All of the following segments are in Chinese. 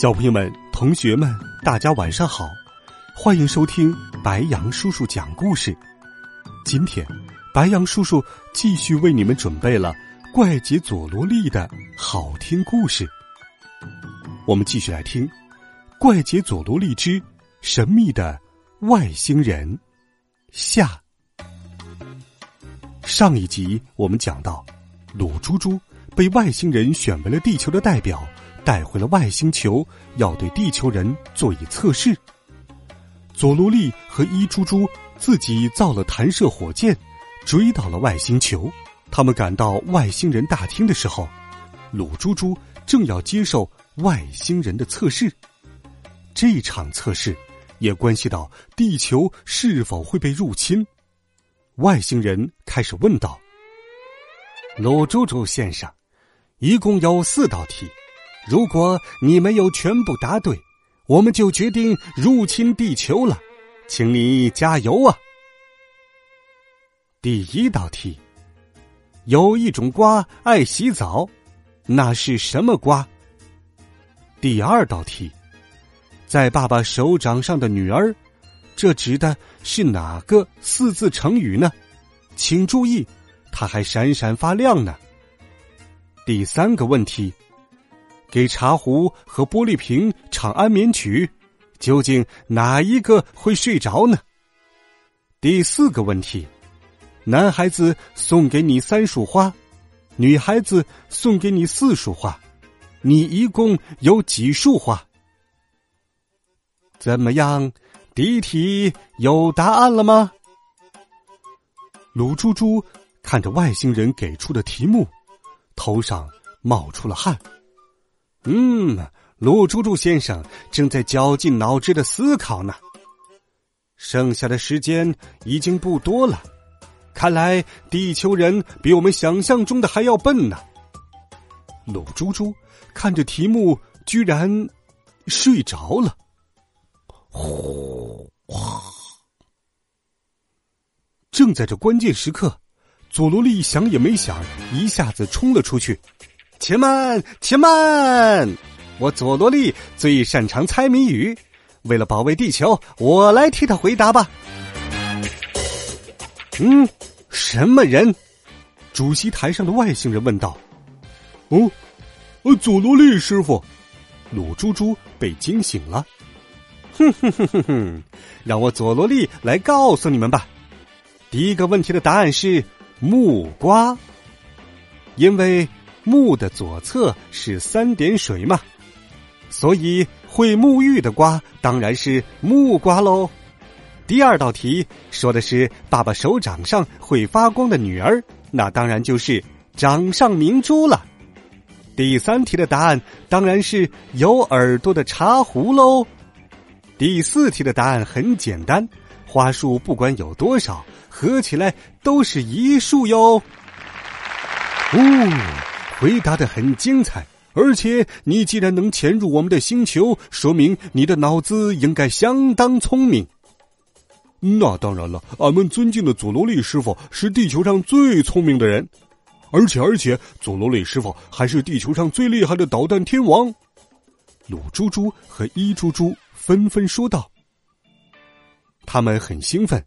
小朋友们、同学们，大家晚上好，欢迎收听白杨叔叔讲故事。今天，白杨叔叔继续为你们准备了怪杰佐罗利的好听故事。我们继续来听《怪杰佐罗利之神秘的外星人》下。上一集我们讲到，鲁猪猪被外星人选为了地球的代表。带回了外星球，要对地球人做一测试。佐罗利和伊猪猪自己造了弹射火箭，追到了外星球。他们赶到外星人大厅的时候，鲁猪猪正要接受外星人的测试。这场测试也关系到地球是否会被入侵。外星人开始问道：“鲁猪猪先生，一共有四道题。”如果你没有全部答对，我们就决定入侵地球了，请你加油啊！第一道题，有一种瓜爱洗澡，那是什么瓜？第二道题，在爸爸手掌上的女儿，这指的是哪个四字成语呢？请注意，它还闪闪发亮呢。第三个问题。给茶壶和玻璃瓶唱安眠曲，究竟哪一个会睡着呢？第四个问题：男孩子送给你三束花，女孩子送给你四束花，你一共有几束花？怎么样？第一题有答案了吗？鲁猪猪看着外星人给出的题目，头上冒出了汗。嗯，鲁猪猪先生正在绞尽脑汁的思考呢。剩下的时间已经不多了，看来地球人比我们想象中的还要笨呢。鲁猪猪看着题目，居然睡着了。呼哗！正在这关键时刻，佐罗利想也没想，一下子冲了出去。且慢，且慢！我佐罗利最擅长猜谜语，为了保卫地球，我来替他回答吧。嗯，什么人？主席台上的外星人问道。哦，呃，佐罗利师傅，鲁猪猪被惊醒了。哼哼哼哼哼，让我佐罗利来告诉你们吧。第一个问题的答案是木瓜，因为。木的左侧是三点水嘛，所以会沐浴的瓜当然是木瓜喽。第二道题说的是爸爸手掌上会发光的女儿，那当然就是掌上明珠了。第三题的答案当然是有耳朵的茶壶喽。第四题的答案很简单，花束不管有多少，合起来都是一束哟。哦。回答的很精彩，而且你既然能潜入我们的星球，说明你的脑子应该相当聪明。那当然了，俺们尊敬的佐罗利师傅是地球上最聪明的人，而且而且，佐罗利师傅还是地球上最厉害的导弹天王。鲁猪猪和伊猪猪纷纷说道，他们很兴奋，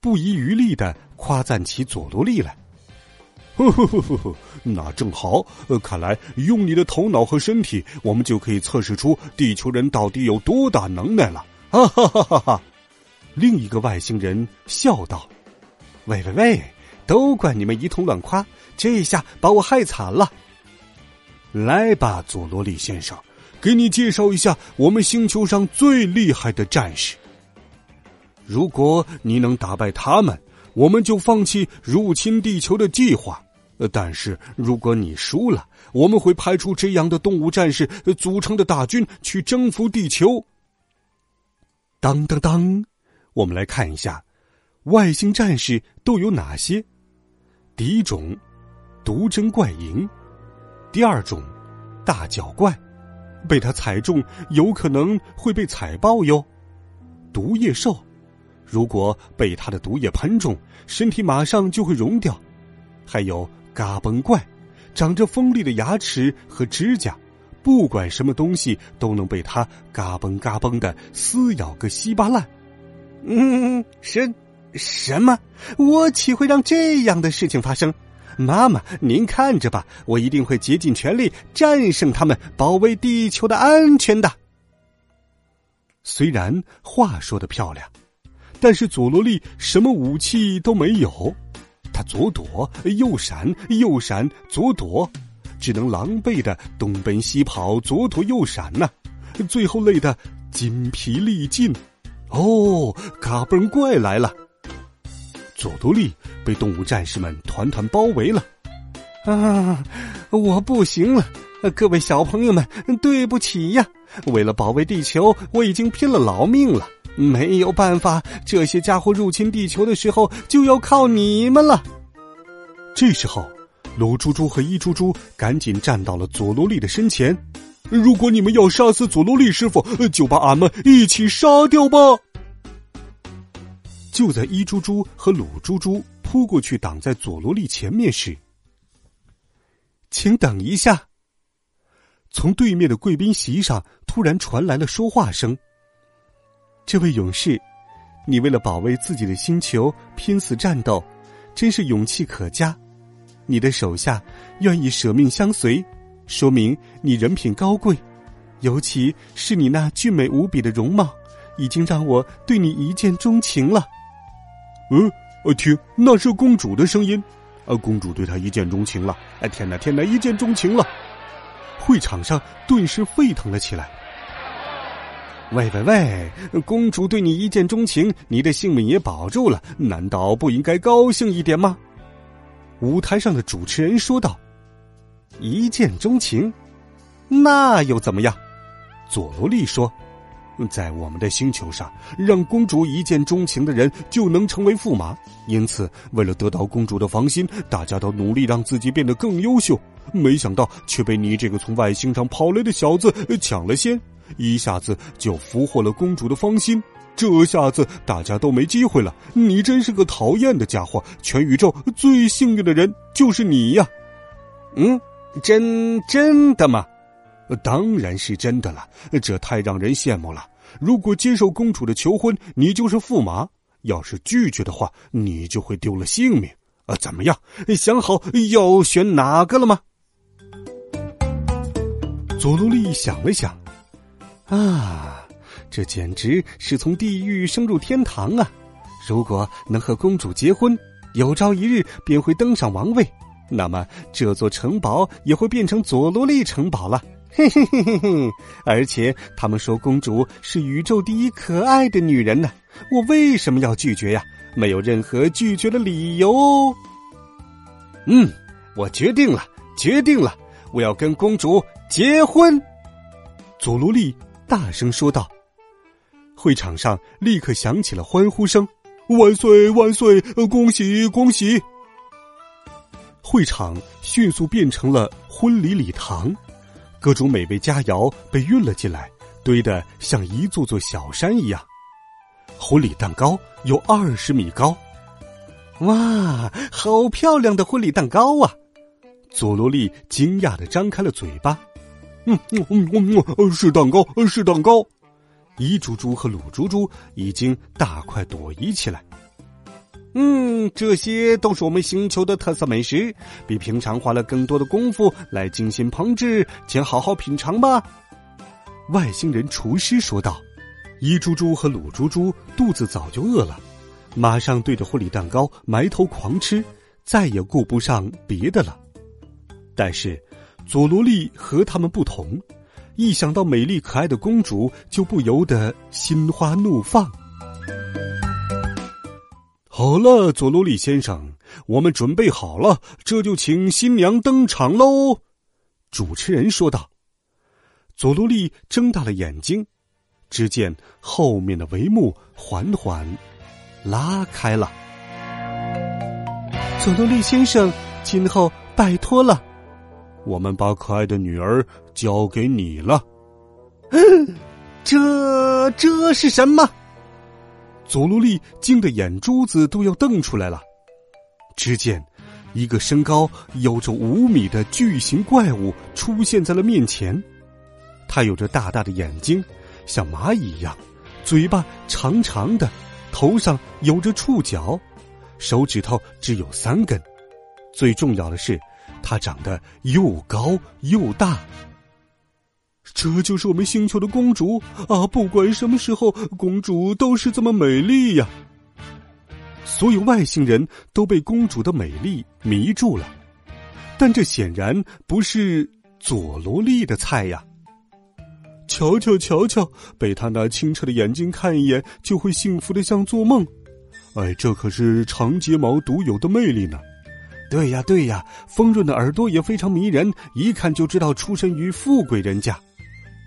不遗余力的夸赞起佐罗利来。呵呵呵呵，那正好。呃，看来用你的头脑和身体，我们就可以测试出地球人到底有多大能耐了。哈哈哈哈哈！另一个外星人笑道：“喂喂喂，都怪你们一通乱夸，这下把我害惨了。来吧，佐罗利先生，给你介绍一下我们星球上最厉害的战士。如果你能打败他们，我们就放弃入侵地球的计划。”但是如果你输了，我们会派出这样的动物战士组成的大军去征服地球。当当当，我们来看一下，外星战士都有哪些？第一种，毒针怪蝇；第二种，大脚怪，被它踩中有可能会被踩爆哟。毒液兽，如果被它的毒液喷中，身体马上就会溶掉。还有嘎嘣怪，长着锋利的牙齿和指甲，不管什么东西都能被它嘎嘣嘎嘣的撕咬个稀巴烂。嗯，什什么？我岂会让这样的事情发生？妈妈，您看着吧，我一定会竭尽全力战胜他们，保卫地球的安全的。虽然话说的漂亮，但是佐罗利什么武器都没有，左躲右闪，右闪左躲，只能狼狈的东奔西跑，左躲右闪呢，最后累得筋疲力尽。哦，嘎嘣怪来了！佐多利被动物战士们团团包围了。啊，我不行了！各位小朋友们，对不起呀！为了保卫地球，我已经拼了老命了。没有办法，这些家伙入侵地球的时候，就要靠你们了。这时候，鲁猪猪和伊猪猪赶紧站到了佐罗利的身前。如果你们要杀死佐罗利师傅，就把俺们一起杀掉吧！就在一猪猪和鲁猪猪扑过去挡在佐罗利前面时，请等一下。从对面的贵宾席上突然传来了说话声：“这位勇士，你为了保卫自己的星球拼死战斗，真是勇气可嘉。你的手下愿意舍命相随。”说明你人品高贵，尤其是你那俊美无比的容貌，已经让我对你一见钟情了。嗯，呃，听，那是公主的声音，啊，公主对他一见钟情了。哎，天哪，天哪，一见钟情了！会场上顿时沸腾了起来。喂喂喂，公主对你一见钟情，你的性命也保住了，难道不应该高兴一点吗？舞台上的主持人说道。一见钟情，那又怎么样？佐罗利说：“在我们的星球上，让公主一见钟情的人就能成为驸马。因此，为了得到公主的芳心，大家都努力让自己变得更优秀。没想到却被你这个从外星上跑来的小子抢了先，一下子就俘获了公主的芳心。这下子大家都没机会了。你真是个讨厌的家伙！全宇宙最幸运的人就是你呀！嗯。”真真的吗？当然是真的了，这太让人羡慕了。如果接受公主的求婚，你就是驸马；要是拒绝的话，你就会丢了性命。啊，怎么样？想好要选哪个了吗？佐罗利想了想，啊，这简直是从地狱升入天堂啊！如果能和公主结婚，有朝一日便会登上王位。那么这座城堡也会变成佐罗利城堡了，嘿嘿嘿嘿嘿！而且他们说公主是宇宙第一可爱的女人呢，我为什么要拒绝呀？没有任何拒绝的理由。嗯，我决定了，决定了，我要跟公主结婚。佐罗利大声说道。会场上立刻响起了欢呼声：“万岁万岁！恭喜恭喜！”会场迅速变成了婚礼礼堂，各种美味佳肴被运了进来，堆得像一座座小山一样。婚礼蛋糕有二十米高，哇，好漂亮的婚礼蛋糕啊！佐罗利惊讶的张开了嘴巴。嗯嗯嗯嗯嗯，是蛋糕，是蛋糕。一猪猪和鲁猪猪已经大快朵颐起来。嗯，这些都是我们星球的特色美食，比平常花了更多的功夫来精心烹制，请好好品尝吧。外星人厨师说道。一猪猪和鲁猪猪肚子早就饿了，马上对着婚礼蛋糕埋头狂吃，再也顾不上别的了。但是，佐罗利和他们不同，一想到美丽可爱的公主，就不由得心花怒放。好了，佐罗利先生，我们准备好了，这就请新娘登场喽！主持人说道。佐罗利睁大了眼睛，只见后面的帷幕缓缓拉开了。佐罗利先生，今后拜托了。我们把可爱的女儿交给你了。这这是什么？佐罗利惊得眼珠子都要瞪出来了。只见一个身高有着五米的巨型怪物出现在了面前。它有着大大的眼睛，像蚂蚁一样，嘴巴长长的，头上有着触角，手指头只有三根。最重要的是，它长得又高又大。这就是我们星球的公主啊！不管什么时候，公主都是这么美丽呀。所有外星人都被公主的美丽迷住了，但这显然不是佐罗利的菜呀。瞧瞧瞧瞧，被他那清澈的眼睛看一眼，就会幸福的像做梦。哎，这可是长睫毛独有的魅力呢。对呀对呀，丰润的耳朵也非常迷人，一看就知道出身于富贵人家。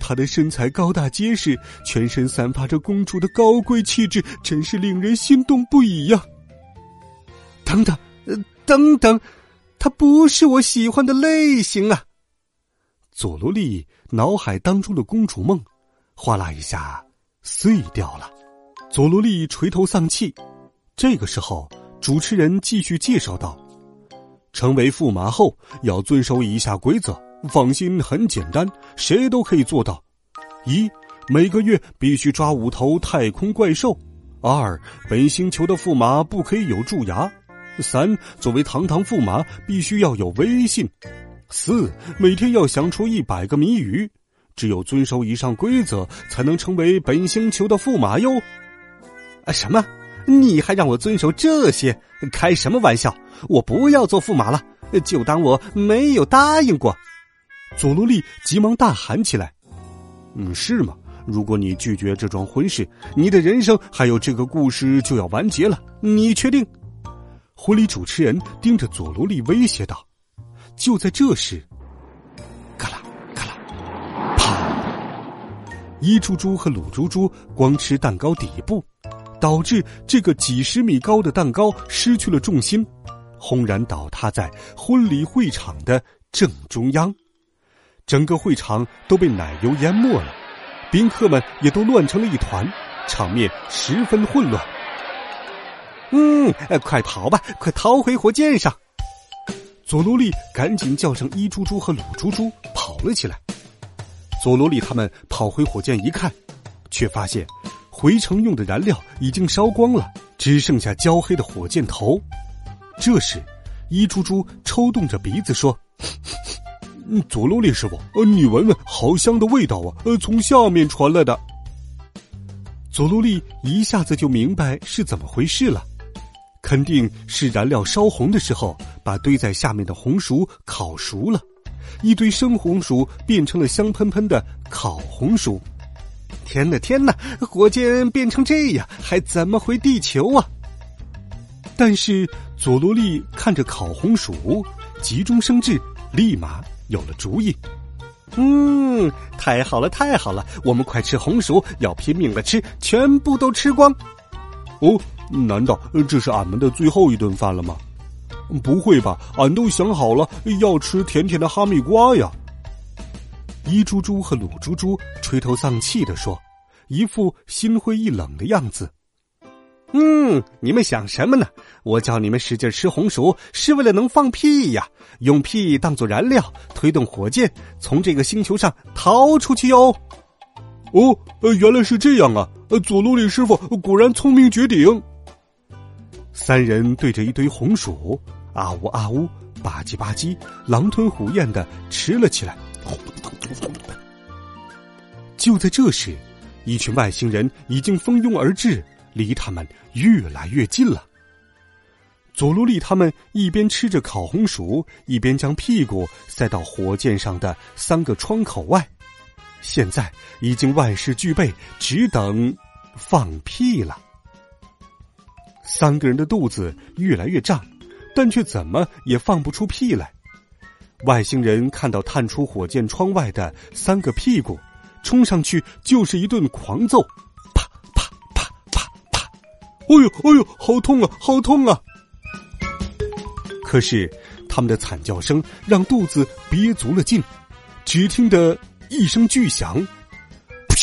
她的身材高大结实，全身散发着公主的高贵气质，真是令人心动不已呀！等等，等等，她不是我喜欢的类型啊！佐罗利脑海当中的公主梦，哗啦一下碎掉了。佐罗利垂头丧气。这个时候，主持人继续介绍道：“成为驸马后，要遵守以下规则。”放心，很简单，谁都可以做到。一，每个月必须抓五头太空怪兽。二，本星球的驸马不可以有蛀牙。三，作为堂堂驸马，必须要有威信。四，每天要想出一百个谜语。只有遵守以上规则，才能成为本星球的驸马哟。啊，什么？你还让我遵守这些？开什么玩笑！我不要做驸马了，就当我没有答应过。佐罗利急忙大喊起来：“嗯，是吗？如果你拒绝这桩婚事，你的人生还有这个故事就要完结了。你确定？”婚礼主持人盯着佐罗利威胁道。就在这时，咔啦咔啦，啪！一猪猪和鲁猪猪光吃蛋糕底部，导致这个几十米高的蛋糕失去了重心，轰然倒塌在婚礼会场的正中央。整个会场都被奶油淹没了，宾客们也都乱成了一团，场面十分混乱。嗯，快跑吧，快逃回火箭上！佐罗利赶紧叫上一猪猪和鲁猪猪跑了起来。佐罗利他们跑回火箭一看，却发现回程用的燃料已经烧光了，只剩下焦黑的火箭头。这时，一珠珠抽动着鼻子说。嗯，佐罗利师傅，呃，你闻闻，好香的味道啊！呃，从下面传来的。佐罗利一下子就明白是怎么回事了，肯定是燃料烧红的时候，把堆在下面的红薯烤熟了，一堆生红薯变成了香喷喷的烤红薯。天哪，天哪！火箭变成这样，还怎么回地球啊？但是佐罗利看着烤红薯，急中生智，立马。有了主意，嗯，太好了，太好了，我们快吃红薯，要拼命的吃，全部都吃光。哦，难道这是俺们的最后一顿饭了吗？不会吧，俺都想好了，要吃甜甜的哈密瓜呀。一猪猪和鲁猪猪垂头丧气的说，一副心灰意冷的样子。嗯，你们想什么呢？我叫你们使劲吃红薯，是为了能放屁呀！用屁当做燃料，推动火箭从这个星球上逃出去哟。哦，呃，原来是这样啊！呃，佐罗里师傅果然聪明绝顶。三人对着一堆红薯，啊呜啊呜，吧唧吧唧，狼吞虎咽的吃了起来。就在这时，一群外星人已经蜂拥而至。离他们越来越近了。佐罗利他们一边吃着烤红薯，一边将屁股塞到火箭上的三个窗口外。现在已经万事俱备，只等放屁了。三个人的肚子越来越胀，但却怎么也放不出屁来。外星人看到探出火箭窗外的三个屁股，冲上去就是一顿狂揍，啪啪啪啪啪！哎呦哎呦，好痛啊，好痛啊！可是他们的惨叫声让肚子憋足了劲，只听得一声巨响，噗！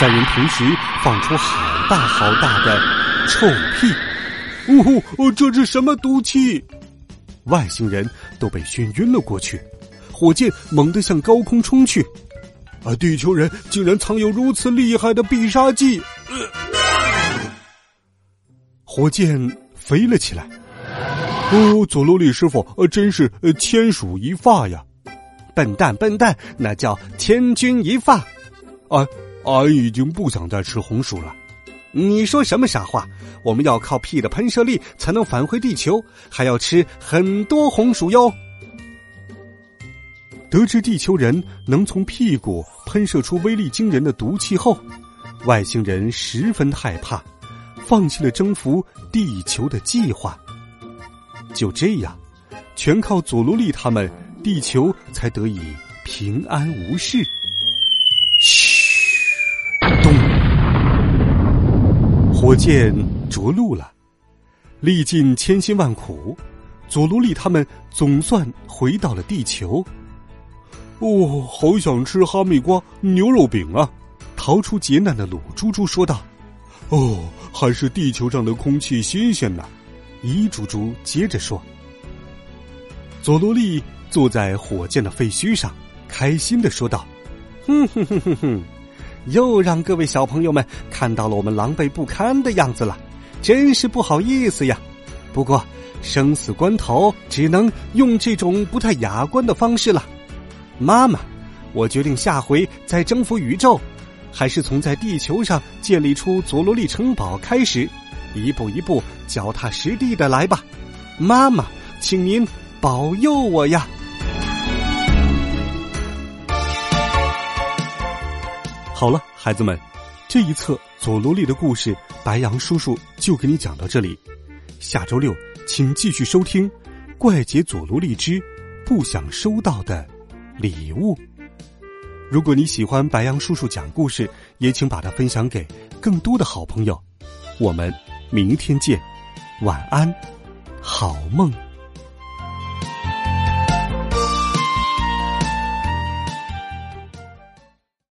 三人同时放出好大好大的臭屁，呜呼！这是什么毒气？外星人都被熏晕了过去，火箭猛地向高空冲去，啊！地球人竟然藏有如此厉害的必杀技！火箭飞了起来。哦，佐罗利师傅，呃，真是呃千鼠一发呀！笨蛋，笨蛋，那叫千钧一发。俺俺已经不想再吃红薯了。你说什么傻话？我们要靠屁的喷射力才能返回地球，还要吃很多红薯哟。得知地球人能从屁股喷射出威力惊人的毒气后，外星人十分害怕，放弃了征服地球的计划。就这样，全靠佐罗利他们，地球才得以平安无事。火箭着陆了，历尽千辛万苦，佐罗利他们总算回到了地球。哦，好想吃哈密瓜牛肉饼啊！逃出劫难的鲁猪猪说道：“哦，还是地球上的空气新鲜呢。”伊猪猪接着说：“佐罗利坐在火箭的废墟上，开心的说道：‘哼哼哼哼哼。’”又让各位小朋友们看到了我们狼狈不堪的样子了，真是不好意思呀。不过生死关头只能用这种不太雅观的方式了。妈妈，我决定下回再征服宇宙，还是从在地球上建立出佐罗利城堡开始，一步一步脚踏实地的来吧。妈妈，请您保佑我呀。好了，孩子们，这一册佐罗利的故事，白杨叔叔就给你讲到这里。下周六，请继续收听《怪杰佐罗利之不想收到的礼物》。如果你喜欢白杨叔叔讲故事，也请把它分享给更多的好朋友。我们明天见，晚安，好梦。